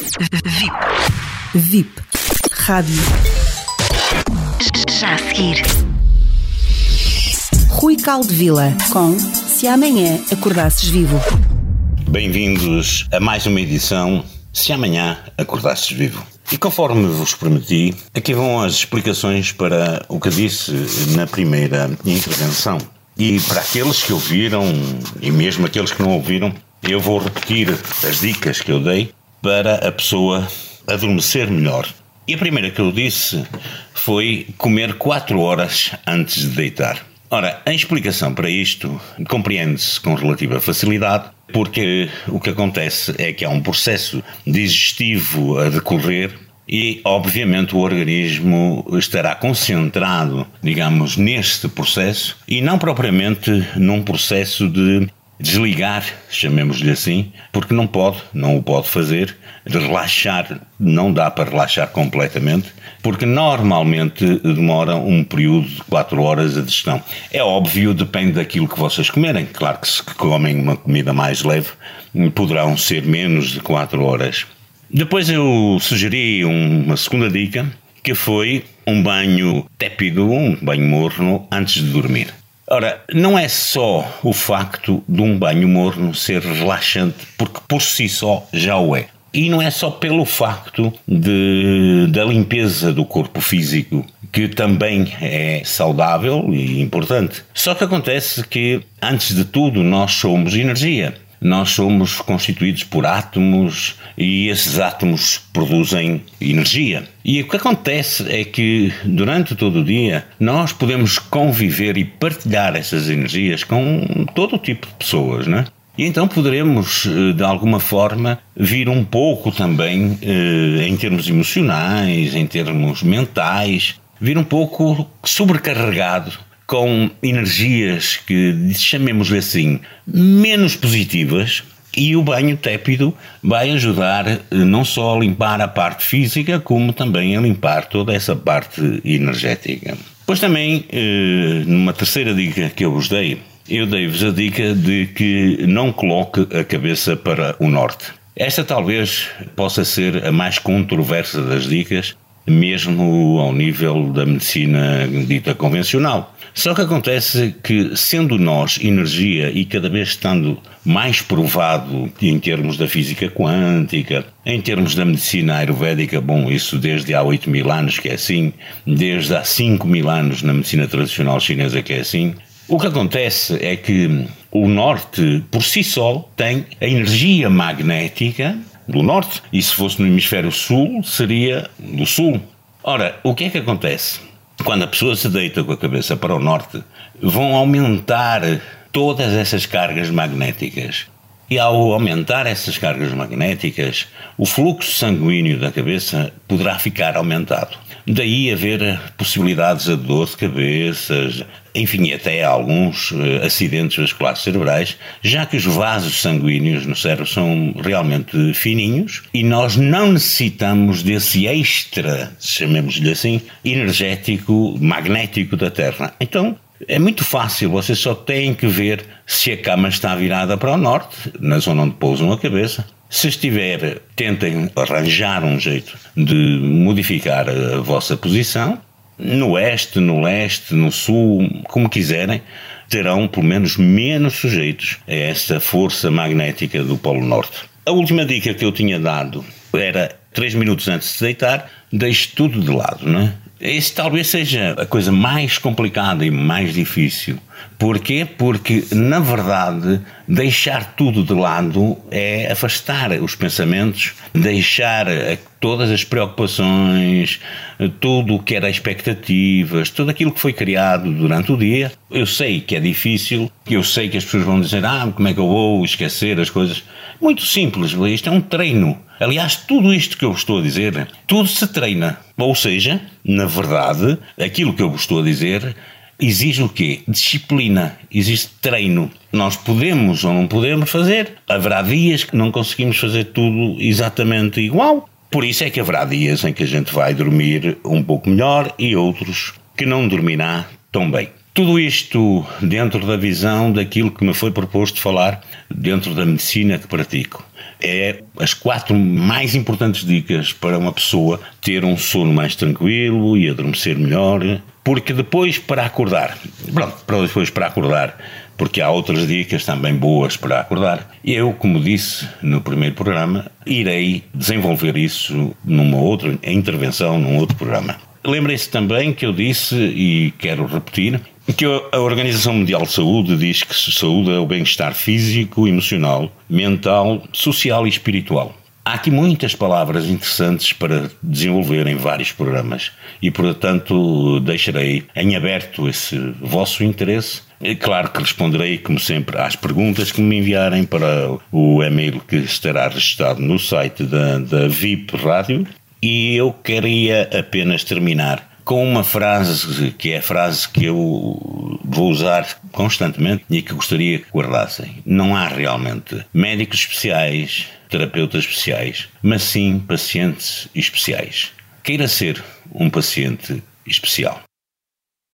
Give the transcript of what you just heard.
VIP. VIP. Rádio. Já a seguir. Rui Caldevila com Se Amanhã Acordasses Vivo. Bem-vindos a mais uma edição Se Amanhã Acordasses Vivo. E conforme vos prometi, aqui vão as explicações para o que disse na primeira intervenção. E para aqueles que ouviram, e mesmo aqueles que não ouviram, eu vou repetir as dicas que eu dei para a pessoa adormecer melhor. E a primeira que eu disse foi comer 4 horas antes de deitar. Ora, a explicação para isto compreende-se com relativa facilidade, porque o que acontece é que há um processo digestivo a decorrer e, obviamente, o organismo estará concentrado, digamos, neste processo e não propriamente num processo de desligar, chamemos-lhe assim, porque não pode, não o pode fazer, relaxar, não dá para relaxar completamente, porque normalmente demora um período de 4 horas a digestão. É óbvio, depende daquilo que vocês comerem. Claro que se comem uma comida mais leve, poderão ser menos de 4 horas. Depois eu sugeri uma segunda dica, que foi um banho tépido, um banho morno, antes de dormir. Ora, não é só o facto de um banho morno ser relaxante, porque por si só já o é. E não é só pelo facto de, da limpeza do corpo físico, que também é saudável e importante. Só que acontece que, antes de tudo, nós somos energia nós somos constituídos por átomos e esses átomos produzem energia. E o que acontece é que durante todo o dia nós podemos conviver e partilhar essas energias com todo o tipo de pessoas, né? E então poderemos, eh, de alguma forma, vir um pouco também, eh, em termos emocionais, em termos mentais, vir um pouco sobrecarregado com energias que, chamemos-lhe assim, menos positivas, e o banho tépido vai ajudar eh, não só a limpar a parte física, como também a limpar toda essa parte energética. Pois também, eh, numa terceira dica que eu vos dei, eu dei-vos a dica de que não coloque a cabeça para o norte. Esta talvez possa ser a mais controversa das dicas, mesmo ao nível da medicina dita convencional. Só que acontece que, sendo nós energia e cada vez estando mais provado em termos da física quântica, em termos da medicina ayurvédica, bom, isso desde há 8 mil anos que é assim, desde há 5 mil anos na medicina tradicional chinesa que é assim, o que acontece é que o norte, por si só, tem a energia magnética do norte, e se fosse no hemisfério sul, seria do sul. Ora, o que é que acontece? Quando a pessoa se deita com a cabeça para o norte, vão aumentar todas essas cargas magnéticas. E ao aumentar essas cargas magnéticas, o fluxo sanguíneo da cabeça poderá ficar aumentado. Daí haver possibilidades de dor de cabeças, enfim, até alguns uh, acidentes vasculares cerebrais, já que os vasos sanguíneos no cérebro são realmente fininhos e nós não necessitamos desse extra, chamemos-lhe assim, energético, magnético da Terra. Então, é muito fácil, vocês só têm que ver se a cama está virada para o norte, na zona onde pousam a cabeça. Se estiver, tentem arranjar um jeito de modificar a vossa posição. No oeste, no leste, no sul, como quiserem, terão pelo menos menos sujeitos a essa força magnética do Polo Norte. A última dica que eu tinha dado era 3 minutos antes de deitar, deixe tudo de lado, não é? Esse talvez seja a coisa mais complicada e mais difícil. Porquê? Porque, na verdade, deixar tudo de lado é afastar os pensamentos, deixar todas as preocupações, tudo o que era expectativas, tudo aquilo que foi criado durante o dia. Eu sei que é difícil, eu sei que as pessoas vão dizer: Ah, como é que eu vou esquecer as coisas? Muito simples, isto é um treino. Aliás, tudo isto que eu estou a dizer, tudo se treina. Ou seja, na verdade, aquilo que eu vos estou a dizer exige o quê? Disciplina, existe treino. Nós podemos ou não podemos fazer. Haverá dias que não conseguimos fazer tudo exatamente igual. Por isso é que haverá dias em que a gente vai dormir um pouco melhor e outros que não dormirá tão bem. Tudo isto dentro da visão daquilo que me foi proposto falar dentro da medicina que pratico. É as quatro mais importantes dicas para uma pessoa ter um sono mais tranquilo e adormecer melhor, porque depois para acordar, pronto, para depois para acordar, porque há outras dicas também boas para acordar. Eu, como disse no primeiro programa, irei desenvolver isso numa outra intervenção, num outro programa. Lembrem-se também que eu disse, e quero repetir, que a Organização Mundial de Saúde diz que saúde é o bem-estar físico, emocional, mental, social e espiritual. Há aqui muitas palavras interessantes para desenvolver em vários programas e, portanto, deixarei em aberto esse vosso interesse. É claro que responderei, como sempre, às perguntas que me enviarem para o e-mail que estará registrado no site da, da VIP Rádio e eu queria apenas terminar com uma frase que é a frase que eu vou usar constantemente e que gostaria que guardassem. Não há realmente médicos especiais, terapeutas especiais, mas sim pacientes especiais. Queira ser um paciente especial.